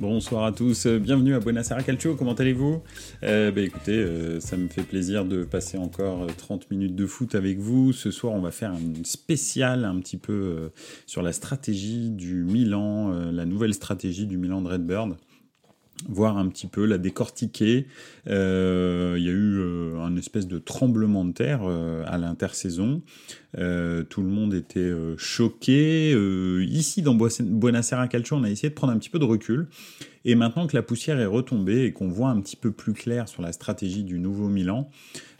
Bonsoir à tous, bienvenue à Buonasera Calcio, comment allez-vous? Euh, bah, Écoutez, euh, ça me fait plaisir de passer encore 30 minutes de foot avec vous. Ce soir, on va faire une spéciale un petit peu euh, sur la stratégie du Milan, la nouvelle stratégie du Milan de Redbird voir un petit peu, la décortiquer. Euh, il y a eu euh, un espèce de tremblement de terre euh, à l'intersaison. tout le monde était choqué. ici, dans Buonasera Calcio, on a essayé de prendre un petit peu de recul. Et maintenant que la poussière est retombée et qu'on voit un petit peu plus clair sur la stratégie du nouveau Milan,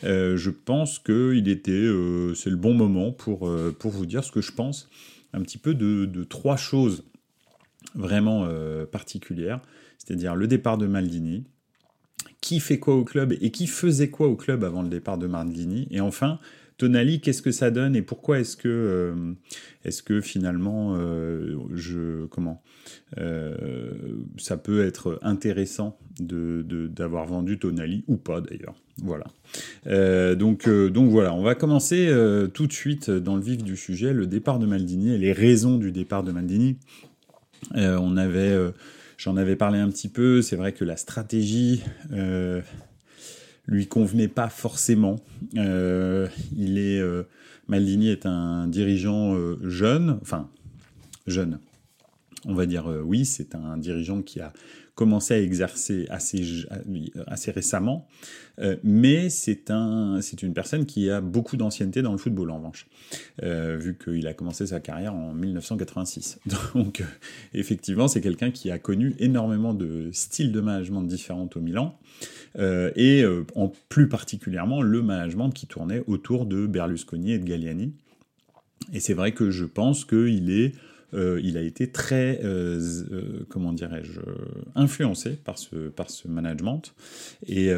je pense que était, c'est le bon moment pour, vous dire ce que je pense un petit peu de trois choses vraiment particulières c'est-à-dire le départ de Maldini, qui fait quoi au club et qui faisait quoi au club avant le départ de Maldini, et enfin Tonali, qu'est-ce que ça donne et pourquoi est-ce que, euh, est-ce que finalement, euh, je, comment, euh, ça peut être intéressant de, d'avoir vendu Tonali ou pas d'ailleurs? Voilà. donc, donc voilà, on va commencer tout de suite dans le vif du sujet, le départ de Maldini et les raisons du départ de Maldini. On avait J'en avais parlé un petit peu. C'est vrai que la stratégie euh, lui convenait pas forcément. Euh, il est euh, Maldini est un dirigeant euh, jeune, enfin jeune. On va dire oui, c'est un dirigeant qui a commencé à exercer assez, récemment, euh, mais c'est un, une personne qui a beaucoup d'ancienneté dans le football en revanche, euh, vu qu'il a commencé sa carrière en 1986. Donc euh, effectivement, c'est quelqu'un qui a connu énormément de styles de management différents au Milan, et en plus particulièrement le management qui tournait autour de Berlusconi et de Galliani. Et c'est vrai que je pense qu'il est euh, il a été très, euh, euh, comment dirais-je, influencé par ce, par ce management. Et,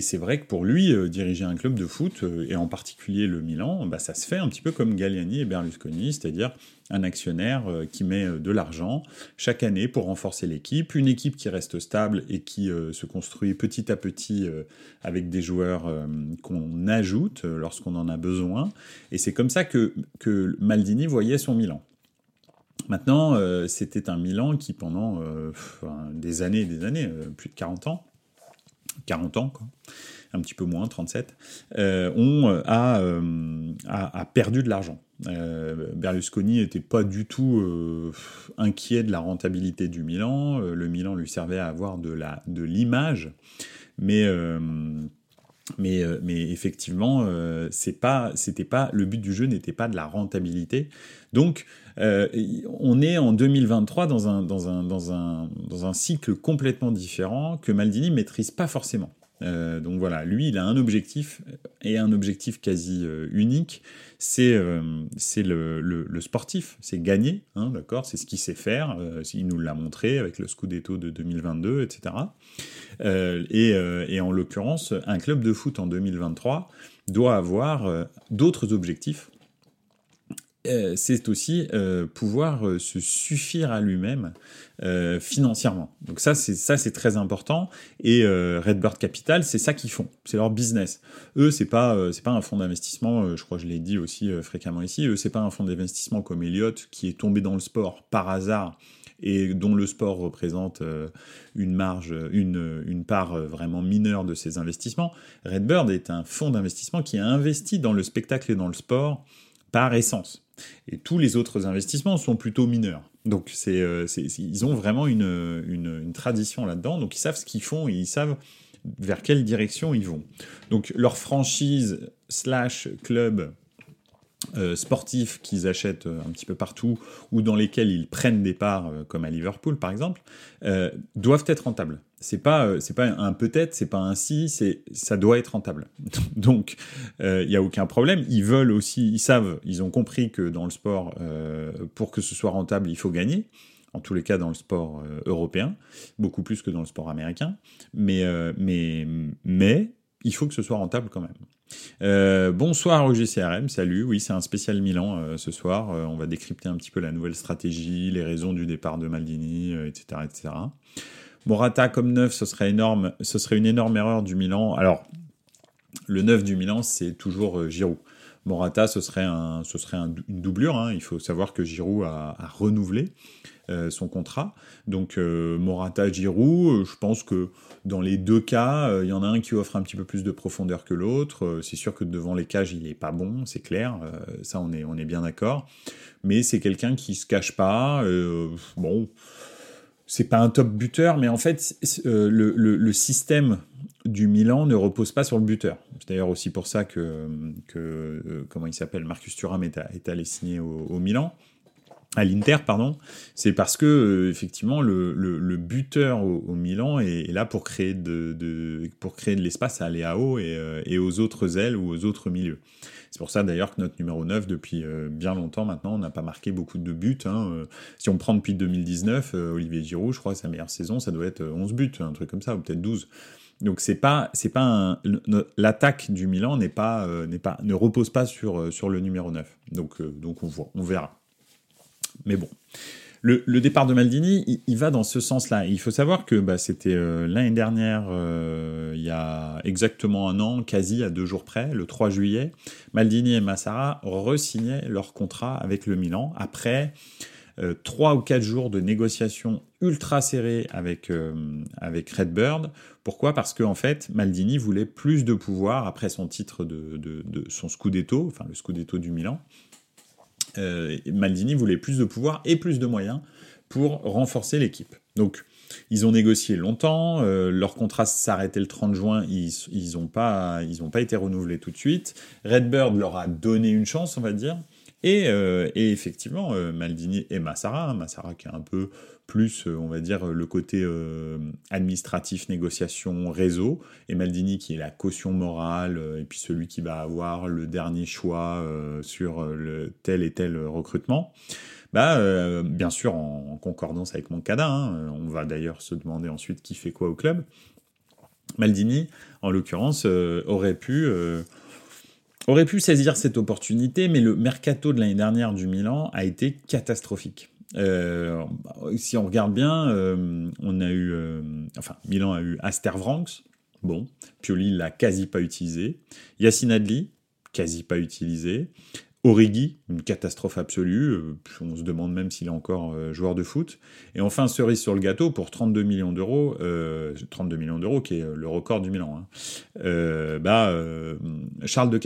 c'est vrai que pour lui, diriger un club de foot, et en particulier le Milan, bah, ça se fait un petit peu comme Galliani et Berlusconi, c'est-à-dire un actionnaire qui met de l'argent chaque année pour renforcer l'équipe, une équipe qui reste stable et qui se construit petit à petit avec des joueurs qu'on ajoute lorsqu'on en a besoin. Et c'est comme ça que, que Maldini voyait son Milan. Maintenant, euh, c'était un Milan qui, pendant euh, des années et des années, euh, plus de 40 ans, 40 ans, quoi, un petit peu moins, 37, on a, a, perdu de l'argent. Berlusconi n'était pas du tout inquiet de la rentabilité du Milan. le Milan lui servait à avoir de l'image, de mais mais, mais, effectivement, c'est pas, c'était pas, le but du jeu n'était pas de la rentabilité. Donc, euh, on est en 2023 dans un, dans, un, dans, un, dans un cycle complètement différent que Maldini maîtrise pas forcément. Euh, donc voilà, lui, il a un objectif et un objectif quasi euh, unique, c'est c'est le, sportif, c'est gagner, hein, d'accord, c'est ce qu'il sait faire. il nous l'a montré avec le Scudetto de 2022, etc. Et, en l'occurrence, un club de foot en 2023 doit avoir d'autres objectifs euh, c'est aussi euh, pouvoir euh, se suffire à lui-même financièrement. Donc ça, c'est très important. Et Redbird Capital, c'est ça qu'ils font, c'est leur business. Eux, c'est pas pas un fonds d'investissement. je crois que je l'ai dit aussi fréquemment ici. Eux, c'est pas un fonds d'investissement comme Elliott qui est tombé dans le sport par hasard et dont le sport représente une marge, une, une part vraiment mineure de ses investissements. Redbird est un fonds d'investissement qui a investi dans le spectacle et dans le sport par essence. Et tous les autres investissements sont plutôt mineurs. Donc c'est, euh, ils ont vraiment une, une, tradition là-dedans. Donc ils savent ce qu'ils font et ils savent vers quelle direction ils vont. Donc leur franchise slash club euh, sportif qu'ils achètent euh, un petit peu partout ou dans lesquels ils prennent des parts, comme à Liverpool par exemple, doivent être rentables c'est pas euh, c'est pas un peut-être, c'est pas un si, c'est ça doit être rentable. Donc il euh, y a aucun problème. Ils veulent aussi, ils savent, ils ont compris que dans le sport, euh, pour que ce soit rentable, il faut gagner. En tous les cas, dans le sport européen, beaucoup plus que dans le sport américain. Mais mais mais il faut que ce soit rentable quand même. bonsoir au GCRM, salut. Oui, c'est un spécial Milan ce soir. on va décrypter un petit peu la nouvelle stratégie, les raisons du départ de Maldini, etc., etc. Morata comme neuf, ce serait une énorme erreur du Milan. Alors, le neuf du Milan, c'est toujours Giroud. Morata, ce serait, un, ce une doublure. Hein. Il faut savoir que Giroud a, renouvelé euh, son contrat. Donc euh, Morata, Giroud, euh, je pense que dans les deux cas, il y en a un qui offre un petit peu plus de profondeur que l'autre. c'est sûr que devant les cages, il n'est pas bon, c'est clair. ça, on est, on est bien d'accord. Mais c'est quelqu'un qui se cache pas. bon c'est pas un top buteur, mais en fait, le, le, système du Milan ne repose pas sur le buteur. C'est d'ailleurs aussi pour ça que, euh, comment il s'appelle, Marcus Thuram est, allé signer au, Milan à l'Inter, pardon, c'est parce que euh, effectivement le, buteur au, Milan est, là pour créer de, de pour créer de l'espace à Léao et, euh, et, aux autres ailes ou aux autres milieux. C'est pour ça d'ailleurs que notre numéro 9 depuis bien longtemps maintenant n'a pas marqué beaucoup de buts. Hein. Si on prend depuis 2019, Olivier Giroud, je crois que sa meilleure saison, ça doit être 11 buts, un truc comme ça, ou peut-être 12. Donc c'est pas c'est pas l'attaque du Milan n'est pas euh, n'est pas ne repose pas sur euh, sur le numéro 9. Donc euh, donc on voit on verra. Mais bon. Le, départ de Maldini, il, va dans ce sens-là. Il faut savoir que bah, c'était l'année dernière, il y a exactement un an, quasi à deux jours près, le 3 juillet, Maldini et Massara re-signaient leur contrat avec le Milan après trois ou quatre jours de négociations ultra serrées avec, avec Redbird pourquoi? Parce qu'en en fait, Maldini voulait plus de pouvoir après son titre de, son Scudetto, enfin le Scudetto du Milan. Euh, Maldini voulait plus de pouvoir et plus de moyens pour renforcer l'équipe. Donc, ils ont négocié longtemps, euh, leur contrat s'arrêtait le 30 juin, ils n'ont pas, pas été renouvelés tout de suite. Redbird leur a donné une chance, on va dire. Et, euh, effectivement, Maldini et Massara, hein, Massara qui est un peu plus, euh, on va dire, le côté euh, administratif, négociation, réseau, et Maldini qui est la caution morale, euh, et puis celui qui va avoir le dernier choix sur le tel et tel recrutement. Bah, bien sûr, en, concordance avec mon hein, on va d'ailleurs se demander ensuite qui fait quoi au club. Maldini, en l'occurrence, aurait pu aurait pu saisir cette opportunité, mais le mercato de l'année dernière du Milan a été catastrophique. Euh, si on regarde bien, euh, on a eu, euh, enfin, Milan a eu Astervranks, bon, Pioli l'a quasi pas utilisé, Yacine Adli, quasi pas utilisé, Origi, une catastrophe absolue, on se demande même s'il est encore joueur de foot, et enfin cerise sur le gâteau pour 32 millions d'euros, 32 millions d'euros qui est le record du Milan, hein, bah, Charles de.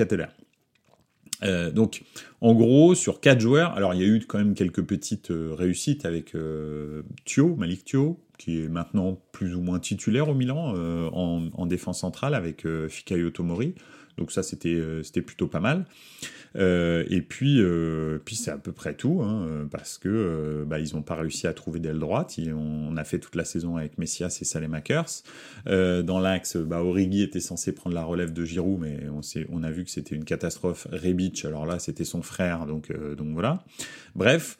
Euh, donc, en gros, sur quatre joueurs, alors il y a eu quand même quelques petites euh, réussites avec euh, Thio, Malik Thio, qui est maintenant plus ou moins titulaire au Milan en, défense centrale avec Fikayo Tomori. Donc ça, c'était euh, c'était plutôt pas mal. Euh, et puis, euh, puis c'est à peu près tout, hein, parce que bah, ils n'ont pas réussi à trouver d'aile droite. on a fait toute la saison avec Messias et Salemakers. dans l'axe, bah, Origi était censé prendre la relève de Giroud, mais on, on a vu que c'était une catastrophe. Rebic, alors là, c'était son frère, donc, donc voilà. Bref,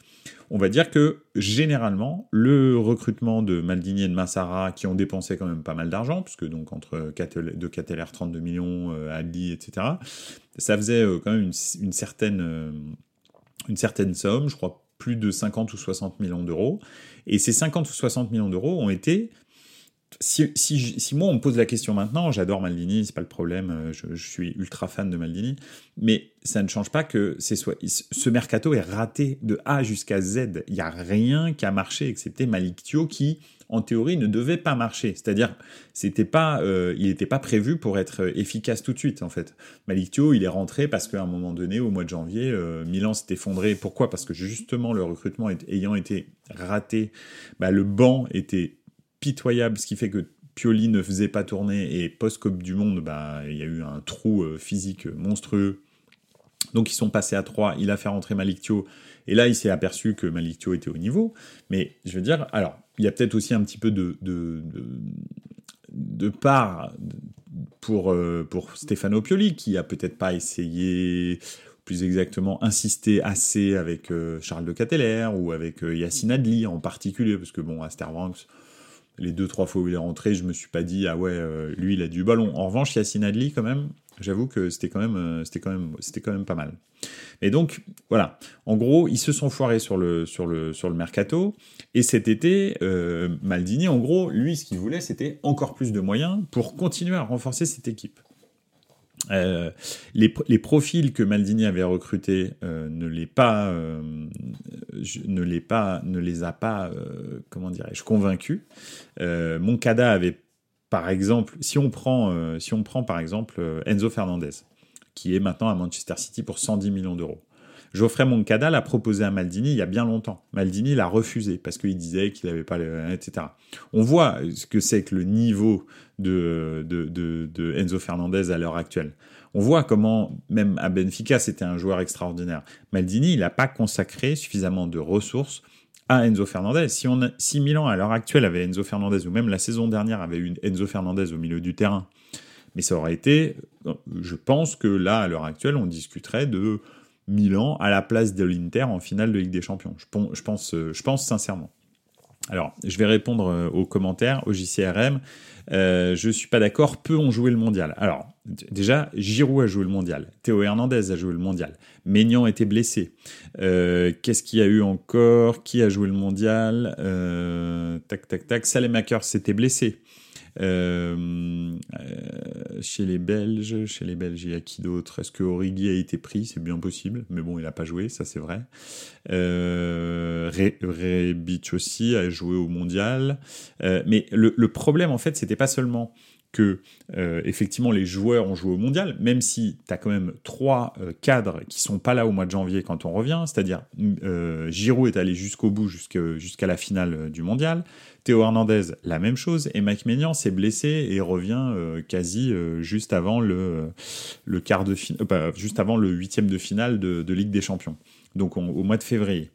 on va dire que généralement, le recrutement de Maldini et de Massara, qui ont dépensé quand même pas mal d'argent, puisque donc entre de Cateller 32 millions, euh, Ali, etc., ça faisait euh, quand même une, certaine, euh, une certaine somme, je crois plus de 50 ou 60 millions d'euros. Et ces 50 ou 60 millions d'euros ont été si, moi on me pose la question maintenant, j'adore Maldini, c'est pas le problème, euh, je, suis ultra fan de Maldini, mais ça ne change pas que ce mercato est raté de A jusqu'à Z. Il n'y a rien qui a marché excepté Malik qui, en théorie, ne devait pas marcher. C'est-à-dire, c'était pas, euh, il n'était pas prévu pour être efficace tout de suite en fait. Malik il est rentré parce qu'à un moment donné, au mois de janvier, euh, Milan s'est effondré. Pourquoi? Parce que justement le recrutement ayant été raté, bah, le banc était pitoyable, ce qui fait que Pioli ne faisait pas tourner et post-Coupe du Monde, bah, il y a eu un trou euh, physique monstrueux. Donc ils sont passés à 3, il a fait rentrer Malictio, et là il s'est aperçu que Malictio était au niveau. Mais je veux dire, alors, il y a peut-être aussi un petit peu de, de, de, part pour, euh, pour Stefano Pioli, qui a peut-être pas essayé, plus exactement insisté assez avec euh, Charles de Catteler ou avec Yacine Adli en particulier, parce que bon, Astervanks, les deux trois fois où il est rentré, je me suis pas dit ah ouais, lui il a du ballon. En revanche, Yassine Adli quand même, j'avoue que c'était quand même même c'était quand pas mal. Et donc, voilà. En gros, ils se sont foirés sur le mercato. Et cet été, euh, Maldini, en gros, lui, ce qu'il voulait, c'était encore plus de moyens pour continuer à renforcer cette équipe. Euh, les, les, profils que Maldini avait recrutés euh, ne les pas, ne les pas, ne les a pas, comment dirais-je, convaincus. Moncada avait, par exemple, si on prend, si on prend par exemple Enzo Fernandez, qui est maintenant à Manchester City pour 110 millions d'euros. Geoffrey Moncada l'a proposé à Maldini il y a bien longtemps. Maldini l'a refusé parce qu'il disait qu'il n'avait pas le... etc. On voit ce que c'est que le niveau de, de, de, Enzo Fernandez à l'heure actuelle. On voit comment, même à Benfica, c'était un joueur extraordinaire. Maldini, il n'a pas consacré suffisamment de ressources à Enzo Fernandez. Si, on a, si Milan, à l'heure actuelle, avait Enzo Fernandez, ou même la saison dernière avait eu Enzo Fernandez au milieu du terrain, mais ça aurait été, je pense que là, à l'heure actuelle, on discuterait de Milan à la place de l'Inter en finale de Ligue des Champions. Je pense, je pense sincèrement. Alors, je vais répondre euh, aux commentaires, au JCRM. Euh, je suis pas d'accord, peu ont joué le mondial. Alors, déjà, Giroud a joué le mondial, Théo Hernandez a joué le mondial, Maignan était blessé. Euh, qu'est-ce qu'il y a eu encore? Qui a joué le mondial? Euh, Tac, tac, tac. Salemaker s'était blessé. Euh, euh, chez les Belges, chez les Belges, il y a qui d'autre? Est-ce que Origi a été pris? C'est bien possible, mais bon, il n'a pas joué, ça c'est vrai. Euh, Rebic aussi a joué au mondial. Euh, mais le, le, problème, en fait, c'était pas seulement que euh, effectivement les joueurs ont joué au mondial, même si tu as quand même trois euh, cadres qui sont pas là au mois de janvier quand on revient, c'est-à-dire euh, Giroud est allé jusqu'au bout, jusqu'à la finale du mondial, Théo Hernandez la même chose, et Mike Maignan s'est blessé et revient quasi juste avant le, le quart de juste avant le huitième de finale de, Ligue des Champions, donc au mois de février.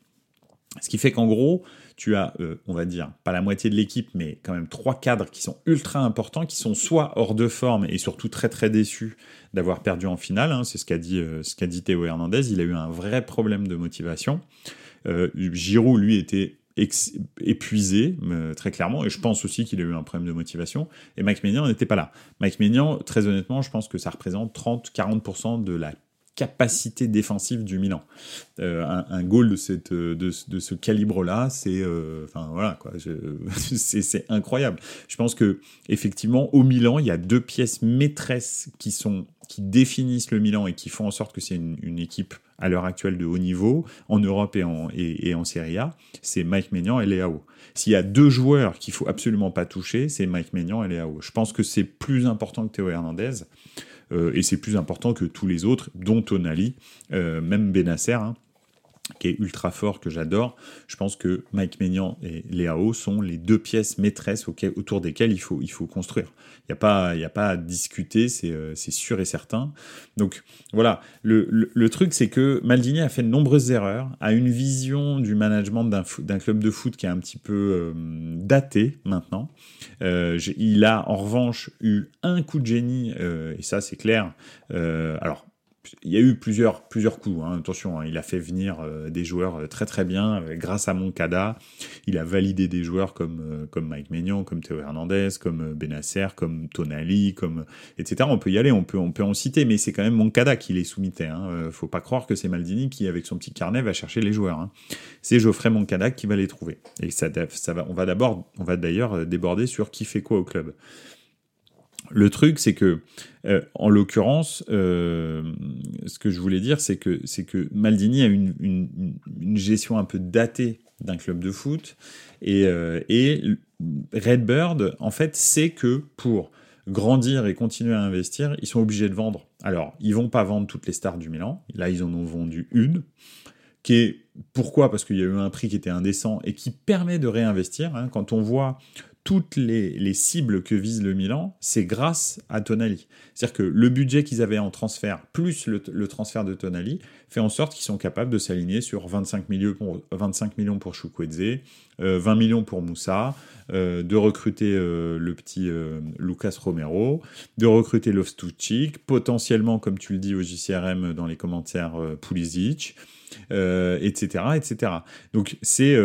Ce qui fait qu'en gros, tu as, euh, on va dire, pas la moitié de l'équipe, mais quand même trois cadres qui sont ultra importants, qui sont soit hors de forme et surtout très très déçus d'avoir perdu en finale. Hein, c'est ce qu'a dit, euh, dit Théo Hernandez. Il a eu un vrai problème de motivation. Euh, Giroud, lui, était épuisé, très clairement, et je pense aussi qu'il a eu un problème de motivation, et Mike Maignan n'était pas là. Mike Maignan, très honnêtement, je pense que ça représente 30-40% de la capacité défensive du Milan. Euh, un, goal de, cette, de, ce calibre-là, c'est euh, voilà incroyable. Je pense que effectivement au Milan, il y a deux pièces maîtresses qui sont qui définissent le Milan et qui font en sorte que c'est une, équipe à l'heure actuelle de haut niveau en Europe et en, et, en Serie A, c'est Mike Maignan et Léao. S'il y a deux joueurs qu'il faut absolument pas toucher, c'est Mike Maignan et Léao. Je pense que c'est plus important que Théo Hernandez. Euh, et c'est plus important que tous les autres, dont Tonali, euh, même Benasser. Hein, qui est ultra fort, que j'adore. Je pense que Mike Maignan et Léao sont les deux pièces maîtresses autour desquelles il faut, il faut construire. Il n'y a, pas, a pas à discuter, euh, c'est sûr et certain. Donc voilà, le, le, truc c'est que Maldini a fait de nombreuses erreurs, a une vision du management d'un club de foot qui est un petit peu euh, daté maintenant. Euh, il a en revanche eu un coup de génie, et ça c'est clair. alors il y a eu plusieurs, plusieurs coups. Hein. Attention, hein, il a fait venir euh, des joueurs euh, très très bien euh, grâce à Moncada. Il a validé des joueurs comme, comme Mike Maignan, comme Théo Hernandez, comme Benasser, comme Tonali, comme etc. On peut y aller, on peut, on peut en citer, mais c'est quand même Moncada qui les soumettait. Hein. Faut pas croire que c'est Maldini qui, avec son petit carnet, va chercher les joueurs. Hein. C'est Geoffrey Moncada qui va les trouver. Et ça, ça va, on va d'abord, on va d'ailleurs déborder sur qui fait quoi au club. Le truc, c'est que, euh, en l'occurrence, euh, ce que je voulais dire, c'est que, c'est que Maldini a une, une, gestion un peu datée d'un club de foot, et, euh, et Redbird, en fait, sait que pour grandir et continuer à investir, ils sont obligés de vendre. Alors, ils vont pas vendre toutes les stars du Milan. Là, ils en ont vendu une, qui est pourquoi? Parce qu'il y a eu un prix qui était indécent et qui permet de réinvestir. Hein. Quand on voit toutes les, cibles que vise le Milan, c'est grâce à Tonali. C'est-à-dire que le budget qu'ils avaient en transfert, plus le, transfert de Tonali, fait en sorte qu'ils sont capables de s'aligner sur 25 millions pour, 25 millions pour 20 euh, millions pour Moussa, euh, de recruter euh, le petit Lucas Romero, de recruter Lofstuchik, potentiellement, comme tu le dis au JCRM dans les commentaires, Pulisic, etc., etc. Donc c'est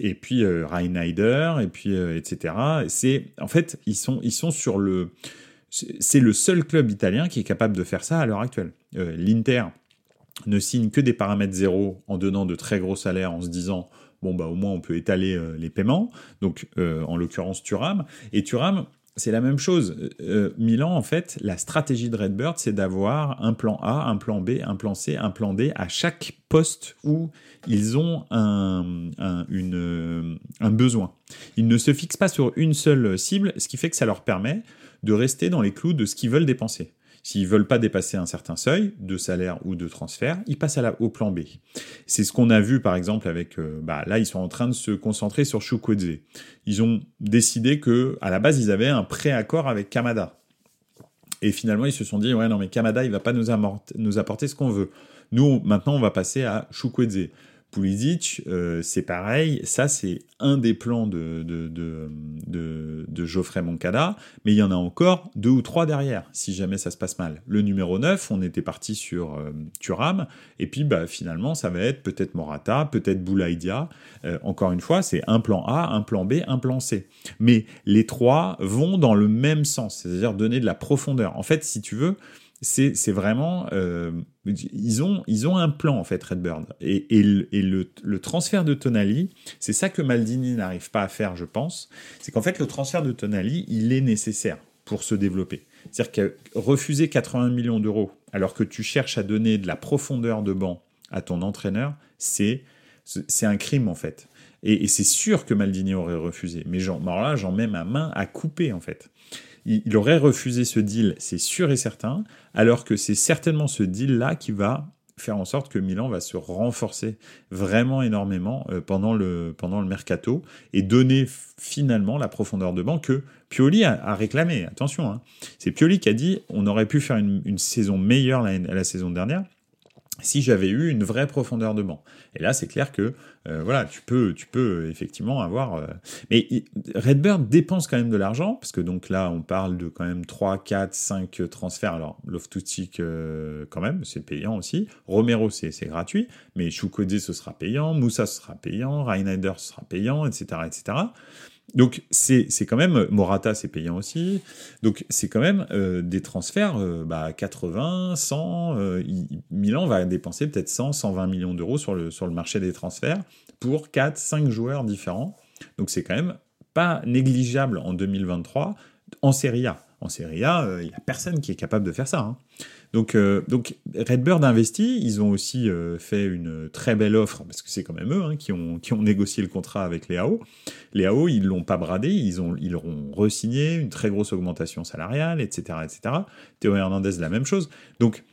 et puis Reinheider et puis etc. C'est en fait ils sont ils sont sur le c'est le seul club italien qui est capable de faire ça à l'heure actuelle. L'Inter ne signe que des paramètres zéro en donnant de très gros salaires en se disant bon bah au moins on peut étaler euh, les paiements. Donc euh, en l'occurrence Turam et Turam c'est la même chose. Euh, Milan, en fait, la stratégie de Redbird, c'est d'avoir un plan A, un plan B, un plan C, un plan D à chaque poste où ils ont un, un besoin. Ils ne se fixent pas sur une seule cible, ce qui fait que ça leur permet de rester dans les clous de ce qu'ils veulent dépenser. S'ils veulent pas dépasser un certain seuil de salaire ou de transfert, ils passent au plan B. C'est ce qu'on a vu par exemple avec, euh, bah, là ils sont en train de se concentrer sur Chukwueze. Ils ont décidé que à la base ils avaient un préaccord avec Kamada. Et finalement ils se sont dit ouais non mais Kamada il va pas nous, nous apporter ce qu'on veut. Nous maintenant on va passer à Chukwueze. Pulisic, euh, c'est pareil. Ça, c'est un des plans de, de, de, Geoffrey Moncada, mais il y en a encore deux ou trois derrière, si jamais ça se passe mal. Le numéro 9, on était parti sur euh, Turam, et puis bah, finalement, ça va être peut-être Morata, peut-être Boulaïdia. Euh, encore une fois, c'est un plan A, un plan B, un plan C. Mais les trois vont dans le même sens, c'est-à-dire donner de la profondeur. En fait, si tu veux, c'est vraiment euh, ils ont ils ont un plan en fait Redbird. Et, le, transfert de Tonali c'est ça que Maldini n'arrive pas à faire je pense. C'est qu'en fait le transfert de Tonali il est nécessaire pour se développer. C'est-à-dire que refuser 80 millions d'euros alors que tu cherches à donner de la profondeur de banc à ton entraîneur c'est un crime en fait. Et, c'est sûr que Maldini aurait refusé. Mais genre, là j'en mets ma main à couper en fait il, aurait refusé ce deal, c'est sûr et certain, alors que c'est certainement ce deal-là qui va faire en sorte que Milan va se renforcer vraiment énormément euh, pendant, le, pendant le mercato et donner finalement la profondeur de banc que Pioli a, réclamé. Attention, hein. c'est Pioli qui a dit on aurait pu faire une, saison meilleure la saison dernière si j'avais eu une vraie profondeur de banc. Et là, c'est clair que euh, voilà, tu peux, tu peux effectivement avoir. Euh, mais Redbird dépense quand même de l'argent parce que donc là, on parle de quand même 3, 4, 5 transferts. Alors Loftutic euh, quand même, c'est payant aussi. Romero, c'est gratuit, mais Choukodé, ce sera payant. Moussa, ce sera payant. Reinheider, ce sera payant, etc., etc. Donc c'est quand même Morata c'est payant aussi. Donc c'est quand même euh, des transferts euh, bah, 80, 100 euh, Milan va dépenser peut-être 100 120 millions d'euros sur le sur le marché des transferts pour 4 5 joueurs différents. Donc c'est quand même pas négligeable en 2023 en Serie A. En Serie A, il n'y a personne qui est capable de faire ça. Hein. Donc, euh, donc Redbird investit. Ils ont aussi euh, fait une très belle offre parce que c'est quand même eux hein, qui, ont, qui ont négocié le contrat avec les AO. Les AO, ils l'ont pas bradé, ils ont ils auront re-signé une très grosse augmentation salariale, etc., etc. Théo Hernandez la même chose. Donc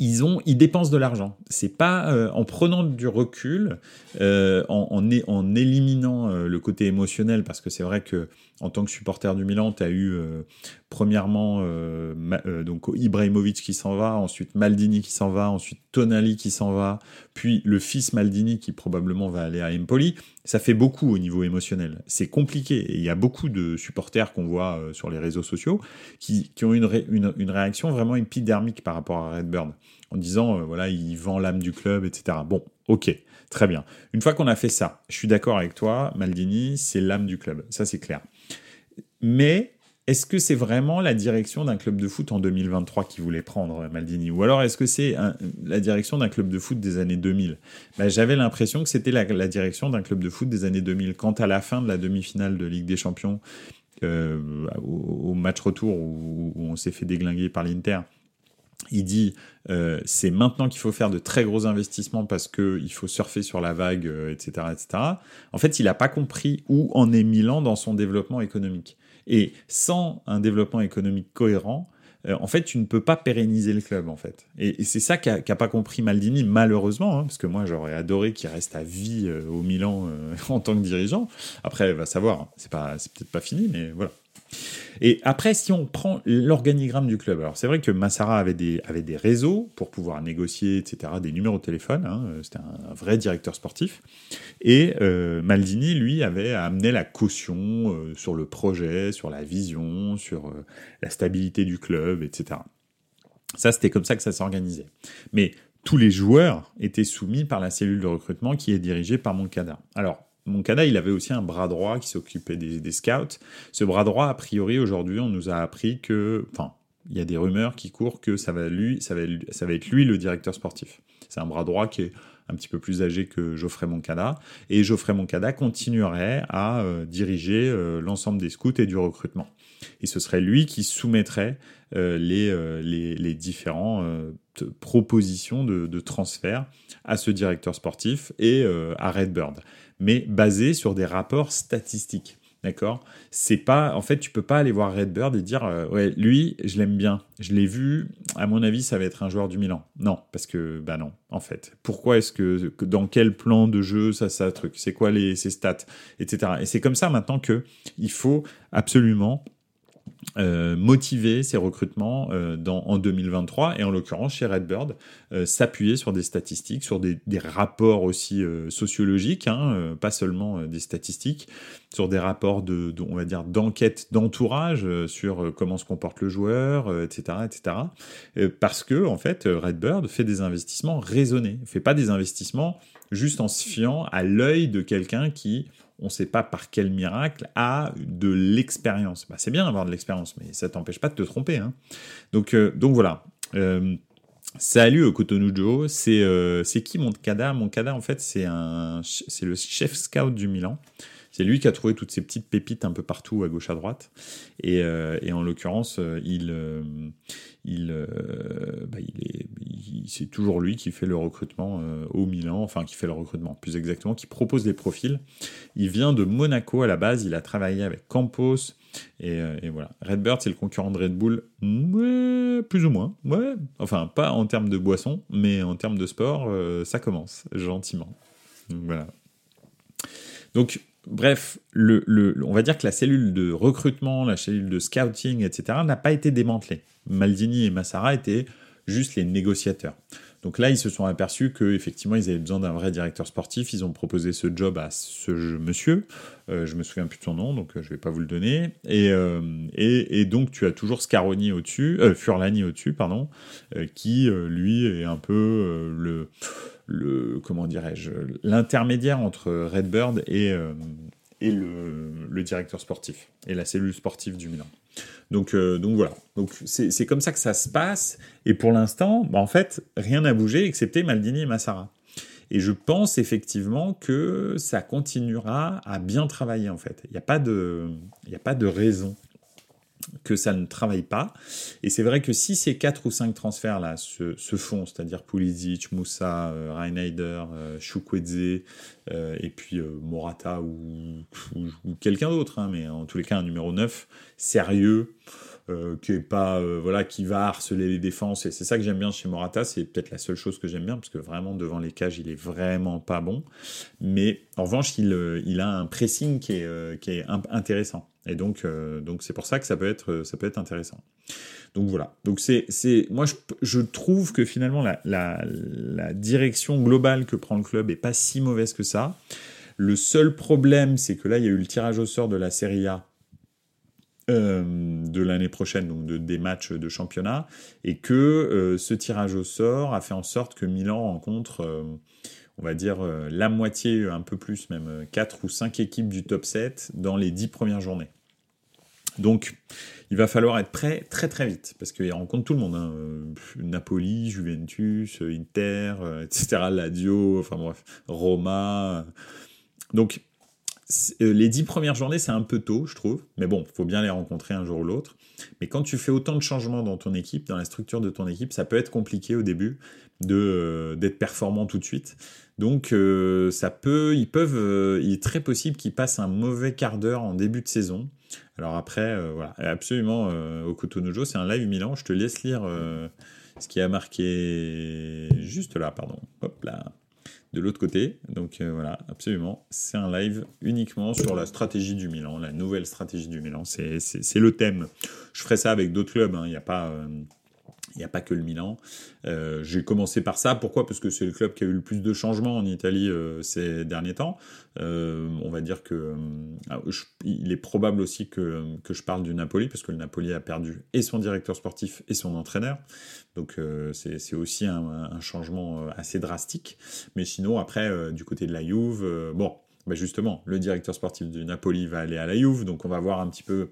ils ont, ils dépensent de l'argent. C'est pas euh, en prenant du recul, euh, en, en, éliminant euh, le côté émotionnel, parce que c'est vrai que en tant que supporter du Milan, tu as eu premièrement donc Ibrahimovic qui s'en va, ensuite Maldini qui s'en va, ensuite Tonali qui s'en va, puis le fils Maldini qui probablement va aller à Empoli. Ça fait beaucoup au niveau émotionnel. C'est compliqué. Et il y a beaucoup de supporters qu'on voit sur les réseaux sociaux qui, qui ont une, une, une réaction vraiment épidermique par rapport à Redbird en disant, euh, voilà, il vend l'âme du club, etc. Bon, ok, très bien. Une fois qu'on a fait ça, je suis d'accord avec toi, Maldini, c'est l'âme du club, ça c'est clair. Mais est-ce que c'est vraiment la direction d'un club de foot en 2023 qui voulait prendre Maldini? Ou alors est-ce que c'est la direction d'un club de foot des années 2000 ben, J'avais l'impression que c'était la, direction d'un club de foot des années 2000. Quant à la fin de la demi-finale de Ligue des Champions, euh, au, match retour où on s'est fait déglinguer par l'Inter, il dit euh, c'est maintenant qu'il faut faire de très gros investissements parce qu'il faut surfer sur la vague, etc., euh, etc. En fait, il n'a pas compris où en est Milan dans son développement économique. Et sans un développement économique cohérent, euh, en fait, tu ne peux pas pérenniser le club, en fait. Et, c'est ça qu'a pas compris Maldini, malheureusement, hein, parce que moi, j'aurais adoré qu'il reste à vie au Milan en tant que dirigeant. Après, va savoir, hein, c'est peut-être pas fini, mais voilà. Et après, si on prend l'organigramme du club, alors c'est vrai que Massara avait des, réseaux pour pouvoir négocier, etc., des numéros de téléphone, hein, c'était un, vrai directeur sportif, et euh, Maldini, lui, avait amené la caution euh, sur le projet, sur la vision, sur euh, la stabilité du club, etc. Ça, c'était comme ça que ça s'organisait. Mais tous les joueurs étaient soumis par la cellule de recrutement qui est dirigée par Moncada. Alors, Moncada, il avait aussi un bras droit qui s'occupait des, scouts. Ce bras droit, a priori, aujourd'hui, on nous a appris que, enfin, il y a des rumeurs qui courent que ça va, lui, ça va, ça être lui le directeur sportif. C'est un bras droit qui est un petit peu plus âgé que Geoffrey Moncada. Et Geoffrey Moncada continuerait à euh, diriger euh, l'ensemble des scouts et du recrutement. Et ce serait lui qui soumettrait euh, les, différents propositions de, de, transfert à ce directeur sportif et à Redbird, mais basé sur des rapports statistiques. D'accord? C'est pas. En fait, tu peux pas aller voir Redbird et dire euh, lui, je l'aime bien. Je l'ai vu. À mon avis, ça va être un joueur du Milan. Non, parce que, bah non, en fait. Pourquoi est-ce que. Dans quel plan de jeu ça, ça, truc? C'est quoi les, ses stats? Etc. Et c'est comme ça maintenant que il faut absolument euh, motiver ces recrutements euh, en 2023 et en l'occurrence chez Redbird euh, s'appuyer sur des statistiques, sur des, rapports aussi sociologiques, hein, pas seulement des statistiques, sur des rapports de on va dire d'enquête d'entourage sur comment se comporte le joueur, etc., etc. parce que en fait Redbird fait des investissements raisonnés, fait pas des investissements juste en se fiant à l'œil de quelqu'un qui on ne sait pas par quel miracle, a de l'expérience. Bah, c'est bien d'avoir de l'expérience, mais ça t'empêche pas de te tromper. Hein. Donc, euh, donc voilà. Euh, salut au Cotonou Joe, c'est euh, qui Moncada Moncada, en fait, c'est le chef scout du Milan. C'est lui qui a trouvé toutes ces petites pépites un peu partout, à gauche, à droite. Et, en l'occurrence, il, il, bah, il est, c'est toujours lui qui fait le recrutement au Milan, enfin qui fait le recrutement, plus exactement, qui propose des profils. Il vient de Monaco à la base, il a travaillé avec Campos, et, voilà. Redbird, c'est le concurrent de Red Bull, plus ou moins, ouais. Enfin, pas en termes de boisson, mais en termes de sport, ça commence gentiment. Voilà. Donc, bref, on va dire que la cellule de recrutement, la cellule de scouting, etc., n'a pas été démantelée. Maldini et Massara étaient juste les négociateurs. Donc là, ils se sont aperçus qu'effectivement, ils avaient besoin d'un vrai directeur sportif. Ils ont proposé ce job à ce monsieur. Euh, je me souviens plus de son nom, donc euh, je ne vais pas vous le donner. Euh, et, donc, tu as toujours Scaroni au-dessus, euh, Furlani au-dessus, pardon, qui, lui, est un peu le, comment dirais-je, l'intermédiaire entre Redbird et, le, directeur sportif, et la cellule sportive du Milan. Donc, euh, donc voilà. C'est comme ça que ça se passe. Et pour l'instant, bah, en fait, rien n'a bougé excepté Maldini et Massara. Et je pense effectivement que ça continuera à bien travailler en fait. Il n'y a a pas de raison que ça ne travaille pas. Et c'est vrai que si ces quatre ou cinq transferts-là se, se, font, c'est-à-dire Pulisic, Moussa, euh, Reinheider, euh, euh, et puis euh, Morata ou, ou, quelqu'un d'autre, hein, mais en tous les cas un numéro 9 sérieux, euh, qui est pas voilà qui va harceler les défenses et c'est ça que j'aime bien chez Morata c'est peut-être la seule chose que j'aime bien parce que vraiment devant les cages il est vraiment pas bon mais en revanche il, il a un pressing qui est, qui est intéressant et donc, euh, donc c'est pour ça que ça peut être, ça peut être intéressant. Donc voilà. Donc c'est, c'est, moi je, je, trouve que finalement la, la, la, direction globale que prend le club est pas si mauvaise que ça. Le seul problème, c'est que là il y a eu le tirage au sort de la Serie A euh, de l'année prochaine, donc de, des matchs de championnat, et que euh, ce tirage au sort a fait en sorte que Milan rencontre on va dire euh, la moitié, un peu plus même, 4 ou 5 équipes du top 7 dans les 10 premières journées. Donc, il va falloir être prêt très très vite, parce qu'il rencontre tout le monde. Hein. Napoli, Juventus, Inter, euh, etc., Ladio, enfin bref, Roma. Donc, euh, les 10 premières journées, c'est un peu tôt, je trouve. Mais bon, faut bien les rencontrer un jour ou l'autre. Mais quand tu fais autant de changements dans ton équipe, dans la structure de ton équipe, ça peut être compliqué au début de d'être performant tout de suite. Donc euh, ça peut, ils peuvent, euh, il est très possible qu'ils passent un mauvais quart d'heure en début de saison. Alors après, euh, voilà, absolument au Cotonou c'est un live Milan. Je te laisse lire ce qui a marqué juste là, pardon. Hop là, de l'autre côté. Donc voilà, absolument, c'est un live uniquement sur la stratégie du Milan, la nouvelle stratégie du Milan. C'est le thème. Je ferai ça avec d'autres clubs. Hein. Il n'y a pas Il n'y a pas que le Milan. Euh, j'ai commencé par ça. Pourquoi? Parce que c'est le club qui a eu le plus de changements en Italie euh, ces derniers temps. Euh, on va dire que il est probable aussi que, que je parle du Napoli, parce que le Napoli a perdu et son directeur sportif et son entraîneur. Donc c'est aussi un, changement assez drastique. Mais sinon, après, du côté de la Juve, bon, bah justement, le directeur sportif du Napoli va aller à la Juve, donc on va voir un petit peu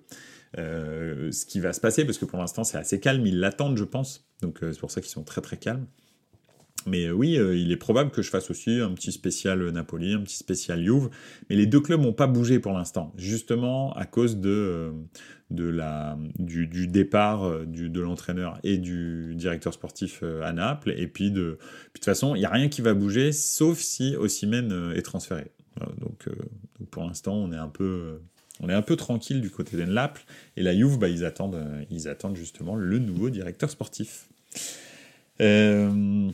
euh, ce qui va se passer, parce que pour l'instant c'est assez calme, ils l'attendent je pense, donc euh, c'est pour ça qu'ils sont très très calmes. Mais euh, oui, il est probable que je fasse aussi un petit spécial Napoli, un petit spécial Juve, mais les deux clubs n'ont pas bougé pour l'instant, justement à cause de, de la, du, départ de l'entraîneur et du directeur sportif à Naples, et puis de, puis de toute façon, il n'y a rien qui va bouger, sauf si Ossimène est transféré. Donc pour l'instant, on est un peu on est un peu tranquille du côté d'Enlapl. Et la Juve, bah, ils, attendent, euh, ils attendent justement le nouveau directeur sportif. Euh,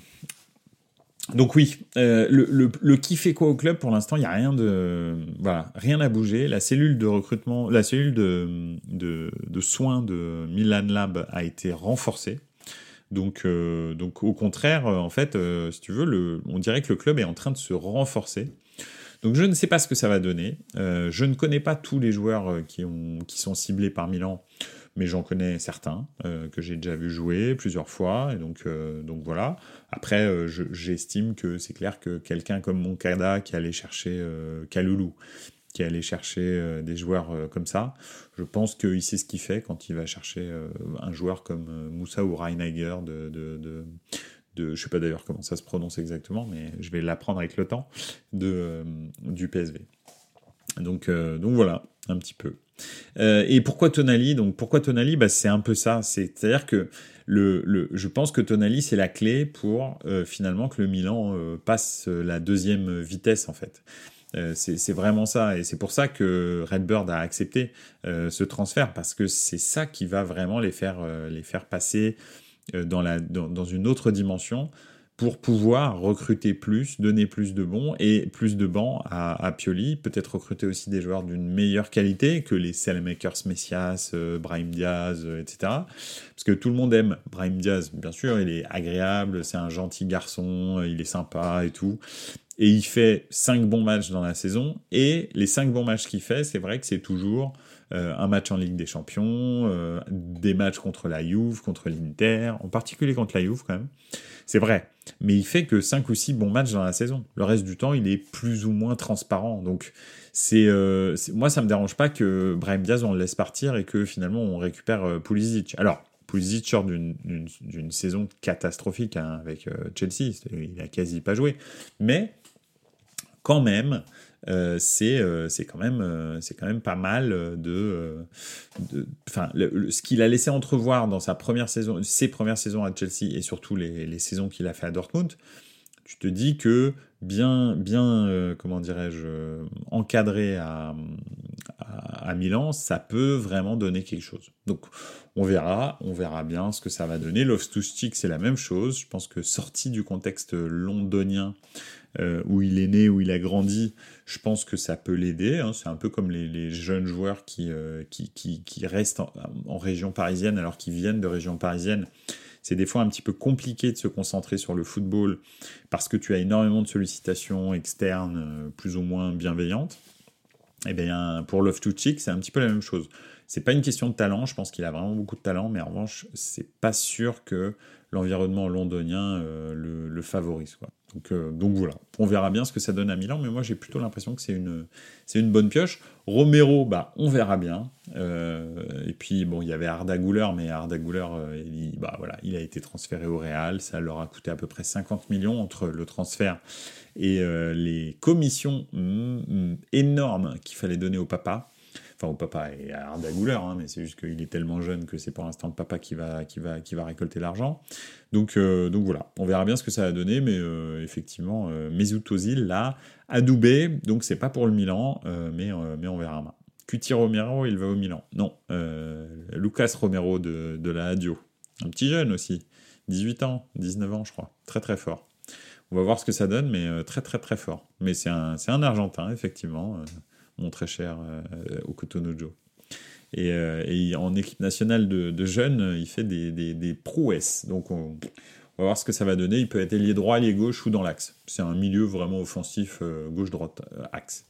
donc oui, euh, le, qui fait quoi au club pour l'instant, il n'y a rien de voilà, rien à bouger. La cellule de recrutement, la cellule de, de, soins de Milan Lab a été renforcée. Donc, au contraire, en fait, si tu veux, on dirait que le club est en train de se renforcer. Donc je ne sais pas ce que ça va donner. Euh, je ne connais pas tous les joueurs euh, qui, ont, qui sont ciblés par Milan, mais j'en connais certains euh, que j'ai déjà vu jouer plusieurs fois. Et donc, voilà. Après, j'estime que c'est clair que quelqu'un comme Moncada qui allait chercher Kaloulou, qui allait chercher des joueurs comme ça, je pense qu'il sait ce qu'il fait quand il va chercher un joueur comme Moussa ou Reinegger de, de de, je sais pas d'ailleurs comment ça se prononce exactement, mais je vais l'apprendre avec le temps, de, euh, du PSV. Donc, euh, donc voilà, un petit peu. Euh, et pourquoi Tonali? Donc pourquoi Tonali? Bah, C'est un peu ça. C'est-à-dire que je pense que Tonali, c'est la clé pour finalement que le Milan passe la deuxième vitesse en fait. c'est vraiment ça. Et c'est pour ça que Redbird a accepté ce transfert, parce que c'est ça qui va vraiment les faire, les faire passer dans, la, dans, une autre dimension pour pouvoir recruter plus, donner plus de bons et plus de bancs à, Pioli, peut-être recruter aussi des joueurs d'une meilleure qualité que les Selmakers Messias, euh, Brahim Diaz, euh, etc. Parce que tout le monde aime Brahim Diaz, bien sûr, il est agréable, c'est un gentil garçon, il est sympa et tout. Et il fait cinq bons matchs dans la saison, et les cinq bons matchs qu'il fait, c'est vrai que c'est toujours euh, un match en Ligue des Champions, euh, des matchs contre la Juve, contre l'Inter, en particulier contre la Juve quand même. C'est vrai, mais il fait que 5 ou 6 bons matchs dans la saison. Le reste du temps, il est plus ou moins transparent. Donc c'est euh, moi ça me dérange pas que Brahim Diaz on le laisse partir et que finalement on récupère Pulisic. Alors Pulisic sort d'une saison catastrophique hein, avec Chelsea, il a quasi pas joué, mais quand même, euh, euh, c'est quand même euh, quand même pas mal de enfin ce qu'il a laissé entrevoir dans sa première saison ses premières saisons à Chelsea et surtout les, les saisons qu'il a fait à Dortmund tu te dis que bien bien comment dirais-je encadré à, à, Milan ça peut vraiment donner quelque chose donc on verra on verra bien ce que ça va donner Loftus-Cheek c'est la même chose je pense que sorti du contexte londonien euh, où il est né, où il a grandi, je pense que ça peut l'aider. Hein. C'est un peu comme les, jeunes joueurs qui, euh, qui, qui, restent en, région parisienne alors qu'ils viennent de région parisienne. C'est des fois un petit peu compliqué de se concentrer sur le football parce que tu as énormément de sollicitations externes euh, plus ou moins bienveillantes. Et eh bien, pour Love to Chick, c'est un petit peu la même chose. C'est pas une question de talent, je pense qu'il a vraiment beaucoup de talent, mais en revanche, c'est pas sûr que l'environnement londonien le, le, favorise. Euh, donc, voilà, on verra bien ce que ça donne à Milan, mais moi j'ai plutôt l'impression que c'est une, bonne pioche. Romero, bah, on verra bien. Euh, et puis bon, il y avait Arda Güler, mais Arda euh, il, bah, voilà, il a été transféré au Real, ça leur a coûté à peu près 50 millions entre le transfert et les commissions mm, mm, énormes qu'il fallait donner au papa au papa et à Arda Güler, hein, mais c'est juste qu'il est tellement jeune que c'est pour l'instant le papa qui va, qui va, qui va récolter l'argent. Donc, euh, donc voilà, on verra bien ce que ça va donner, mais euh, effectivement, euh, Mesut Ozil là, adoubé, donc c'est pas pour le Milan, mais, mais on verra. Cuti Romero, il va au Milan. Non, Lucas Romero de, de la Adio, un petit jeune aussi, 18 ans, 19 ans je crois, très très fort. On va voir ce que ça donne, mais très très très fort. Mais c'est un, un Argentin, effectivement mon très cher euh, Okutono Joe. Et, en équipe nationale de, jeunes, il fait des, des, prouesses. Donc on, va voir ce que ça va donner. Il peut être ailier droit, ailier gauche ou dans l'axe. C'est un milieu vraiment offensif, gauche-droite, axe.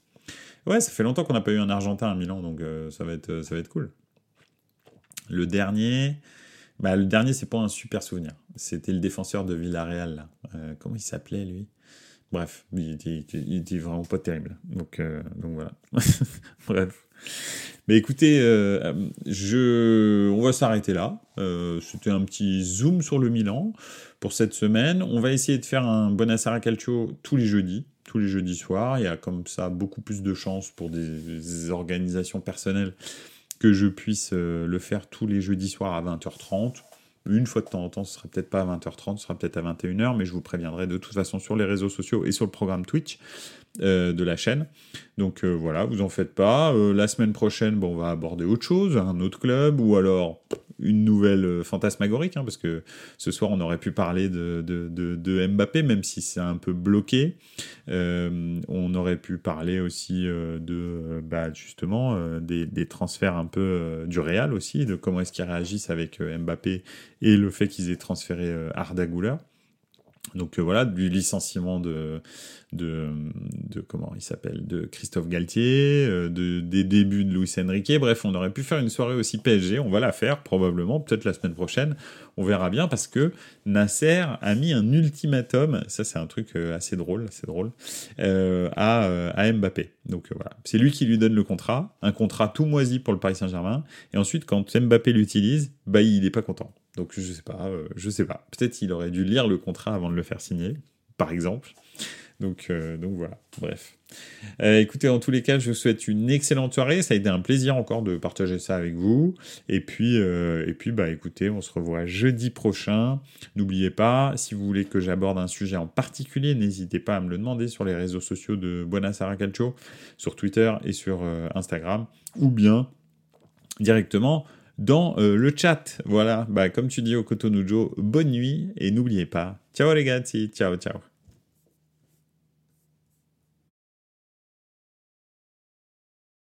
Ouais, ça fait longtemps qu'on n'a pas eu un Argentin à Milan, donc ça, va être, ça va être cool. Le dernier, bah, le dernier, c'est pas un super souvenir. C'était le défenseur de Villarreal. Euh, comment il s'appelait, lui? Bref, il était, vraiment pas terrible. Donc, euh, voilà. Bref. Mais écoutez, euh, on va s'arrêter là. C'était un petit zoom sur le Milan pour cette semaine. On va essayer de faire un Bonassara Calcio tous les jeudis tous les jeudis soirs. Il y a comme ça beaucoup plus de chances pour des organisations personnelles que je puisse euh, le faire tous les jeudis soirs à 20h30. Une fois de temps en temps, ce sera peut-être pas à 20h30, ce sera peut-être à 21h, mais je vous préviendrai de toute façon sur les réseaux sociaux et sur le programme Twitch euh, de la chaîne. Donc euh, voilà, vous en faites pas. la semaine prochaine, on va aborder autre chose, un autre club, ou alors une nouvelle euh, fantasmagorique, hein, parce que ce soir on aurait pu parler de, Mbappé, même si c'est un peu bloqué. Euh, on aurait pu parler aussi euh, de bah, justement des, transferts un peu du Real aussi, de comment est-ce qu'ils réagissent avec Mbappé et le fait qu'ils aient transféré Arda Güler. Donc voilà, du licenciement de, comment il s'appelle, de Christophe Galtier, euh, de, des débuts de Luis Enrique. Bref, on aurait pu faire une soirée aussi PSG. On va la faire probablement, peut-être la semaine prochaine. On verra bien parce que Nasser a mis un ultimatum. Ça, c'est un truc euh, assez drôle, assez drôle, euh, à, à Mbappé. Donc voilà, c'est lui qui lui donne le contrat, un contrat tout moisi pour le Paris Saint-Germain. Et ensuite, quand Mbappé l'utilise, bah il n'est pas content. Donc je sais pas, je sais pas. Peut-être qu'il aurait dû lire le contrat avant de le faire signer, par exemple. Donc, euh, donc voilà, bref. Euh, écoutez, en tous les cas, je vous souhaite une excellente soirée. Ça a été un plaisir encore de partager ça avec vous. Et puis, euh, et puis bah, écoutez, on se revoit jeudi prochain. N'oubliez pas, si vous voulez que j'aborde un sujet en particulier, n'hésitez pas à me le demander sur les réseaux sociaux de Buonasera Calcio, sur Twitter et sur Instagram, ou bien directement dans le chat. Voilà, bah, comme tu dis au Kotonujo, bonne nuit et n'oubliez pas. Ciao les gars, ciao ciao.